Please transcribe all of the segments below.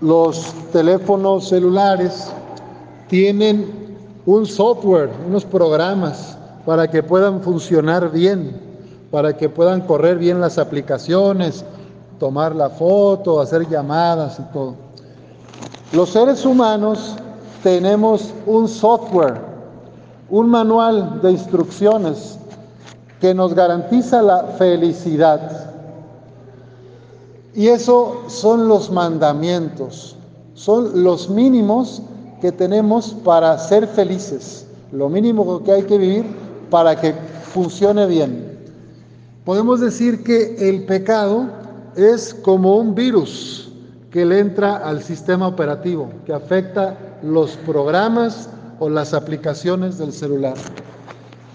los teléfonos celulares tienen un software, unos programas para que puedan funcionar bien, para que puedan correr bien las aplicaciones, tomar la foto, hacer llamadas y todo. Los seres humanos tenemos un software, un manual de instrucciones que nos garantiza la felicidad. Y eso son los mandamientos, son los mínimos que tenemos para ser felices, lo mínimo que hay que vivir para que funcione bien. Podemos decir que el pecado es como un virus que le entra al sistema operativo, que afecta los programas o las aplicaciones del celular.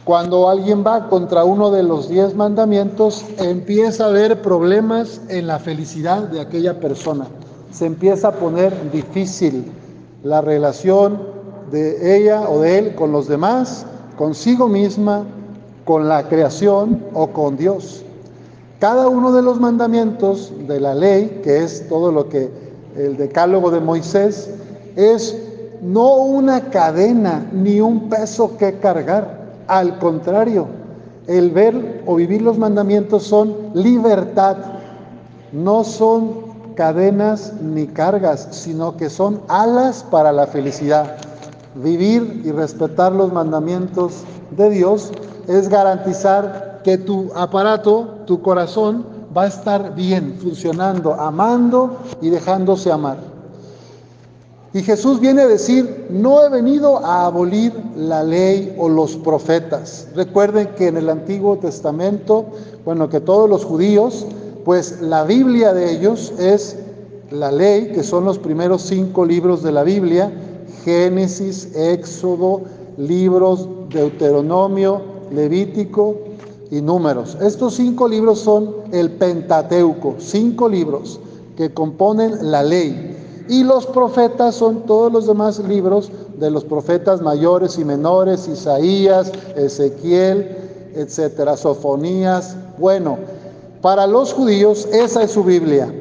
Cuando alguien va contra uno de los diez mandamientos, empieza a haber problemas en la felicidad de aquella persona. Se empieza a poner difícil la relación de ella o de él con los demás, consigo misma, con la creación o con Dios. Cada uno de los mandamientos de la ley, que es todo lo que el decálogo de Moisés, es no una cadena ni un peso que cargar. Al contrario, el ver o vivir los mandamientos son libertad, no son cadenas ni cargas, sino que son alas para la felicidad. Vivir y respetar los mandamientos de Dios es garantizar que tu aparato, tu corazón, va a estar bien, funcionando, amando y dejándose amar. Y Jesús viene a decir, no he venido a abolir la ley o los profetas. Recuerden que en el Antiguo Testamento, bueno, que todos los judíos, pues la Biblia de ellos es la ley, que son los primeros cinco libros de la Biblia, Génesis, Éxodo, libros, Deuteronomio, Levítico y Números. Estos cinco libros son el Pentateuco, cinco libros que componen la ley. Y los profetas son todos los demás libros de los profetas mayores y menores, Isaías, Ezequiel, etcétera, Sofonías. Bueno, para los judíos esa es su Biblia,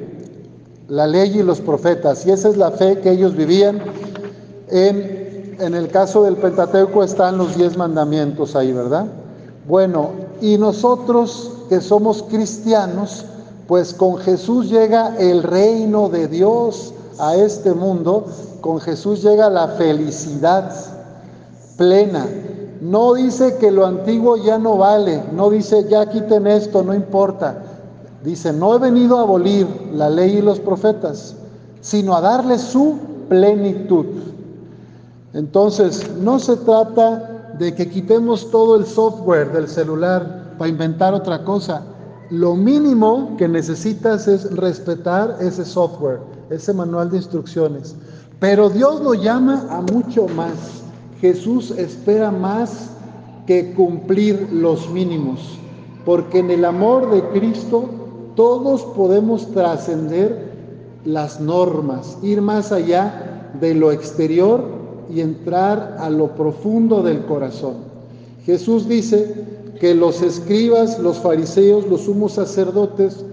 la ley y los profetas, y esa es la fe que ellos vivían. En, en el caso del Pentateuco están los diez mandamientos ahí, ¿verdad? Bueno, y nosotros que somos cristianos, pues con Jesús llega el reino de Dios a este mundo, con Jesús llega la felicidad plena. No dice que lo antiguo ya no vale, no dice ya quiten esto, no importa. Dice, no he venido a abolir la ley y los profetas, sino a darle su plenitud. Entonces, no se trata de que quitemos todo el software del celular para inventar otra cosa. Lo mínimo que necesitas es respetar ese software ese manual de instrucciones. Pero Dios lo llama a mucho más. Jesús espera más que cumplir los mínimos, porque en el amor de Cristo todos podemos trascender las normas, ir más allá de lo exterior y entrar a lo profundo del corazón. Jesús dice que los escribas, los fariseos, los sumos sacerdotes,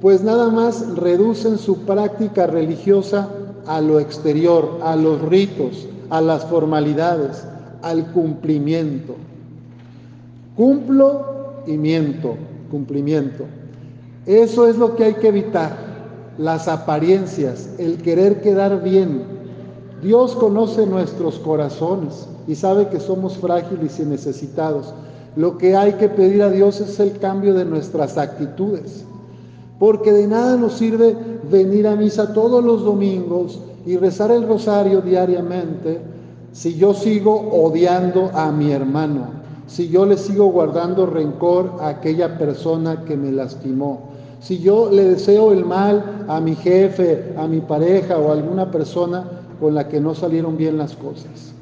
pues nada más reducen su práctica religiosa a lo exterior, a los ritos, a las formalidades, al cumplimiento. Cumplo y miento, cumplimiento. Eso es lo que hay que evitar, las apariencias, el querer quedar bien. Dios conoce nuestros corazones y sabe que somos frágiles y necesitados. Lo que hay que pedir a Dios es el cambio de nuestras actitudes porque de nada nos sirve venir a misa todos los domingos y rezar el rosario diariamente si yo sigo odiando a mi hermano, si yo le sigo guardando rencor a aquella persona que me lastimó, si yo le deseo el mal a mi jefe, a mi pareja o a alguna persona con la que no salieron bien las cosas.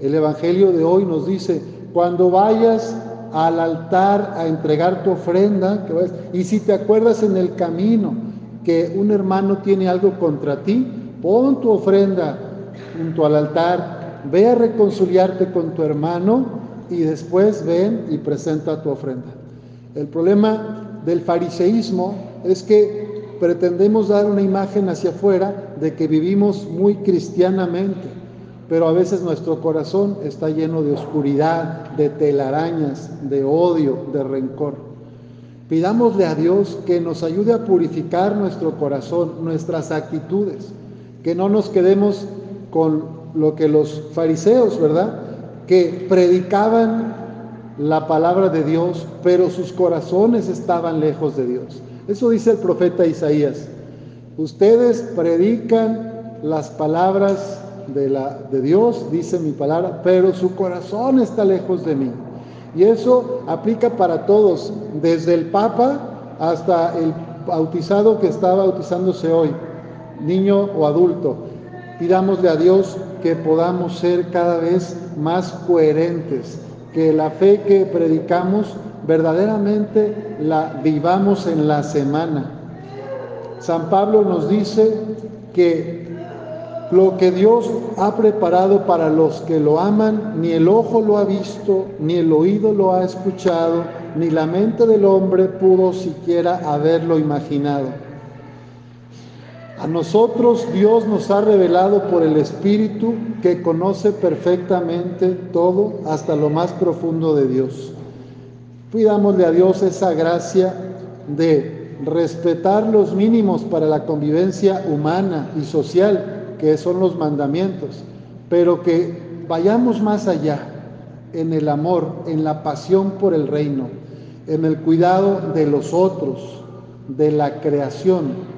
El Evangelio de hoy nos dice, cuando vayas al altar a entregar tu ofrenda. y si te acuerdas en el camino que un hermano tiene algo contra ti, pon tu ofrenda junto al altar, ve a reconciliarte con tu hermano y después ven y presenta tu ofrenda. El problema del fariseísmo es que pretendemos dar una imagen hacia afuera de que vivimos muy cristianamente, pero a veces nuestro corazón está lleno de oscuridad, de telarañas, de odio, de rencor. Pidámosle a Dios que nos ayude a purificar nuestro corazón, nuestras actitudes, que no nos quedemos con lo que los fariseos, ¿verdad? Que predicaban la palabra de Dios, pero sus corazones estaban lejos de Dios. Eso dice el profeta Isaías. Ustedes predican las palabras de, la, de Dios, dice mi palabra, pero su corazón está lejos de mí. Y eso aplica para todos, desde el Papa hasta el bautizado que está bautizándose hoy, niño o adulto. Pidámosle a Dios que podamos ser cada vez más coherentes, que la fe que predicamos verdaderamente la vivamos en la semana. San Pablo nos dice que lo que Dios ha preparado para los que lo aman, ni el ojo lo ha visto, ni el oído lo ha escuchado, ni la mente del hombre pudo siquiera haberlo imaginado. A nosotros Dios nos ha revelado por el Espíritu que conoce perfectamente todo hasta lo más profundo de Dios. Pidámosle a Dios esa gracia de respetar los mínimos para la convivencia humana y social que son los mandamientos, pero que vayamos más allá en el amor, en la pasión por el reino, en el cuidado de los otros, de la creación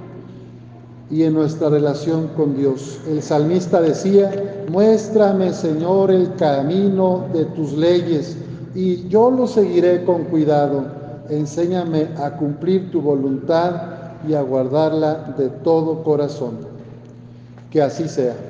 y en nuestra relación con Dios. El salmista decía, muéstrame Señor el camino de tus leyes y yo lo seguiré con cuidado. Enséñame a cumplir tu voluntad y a guardarla de todo corazón. Que así sea.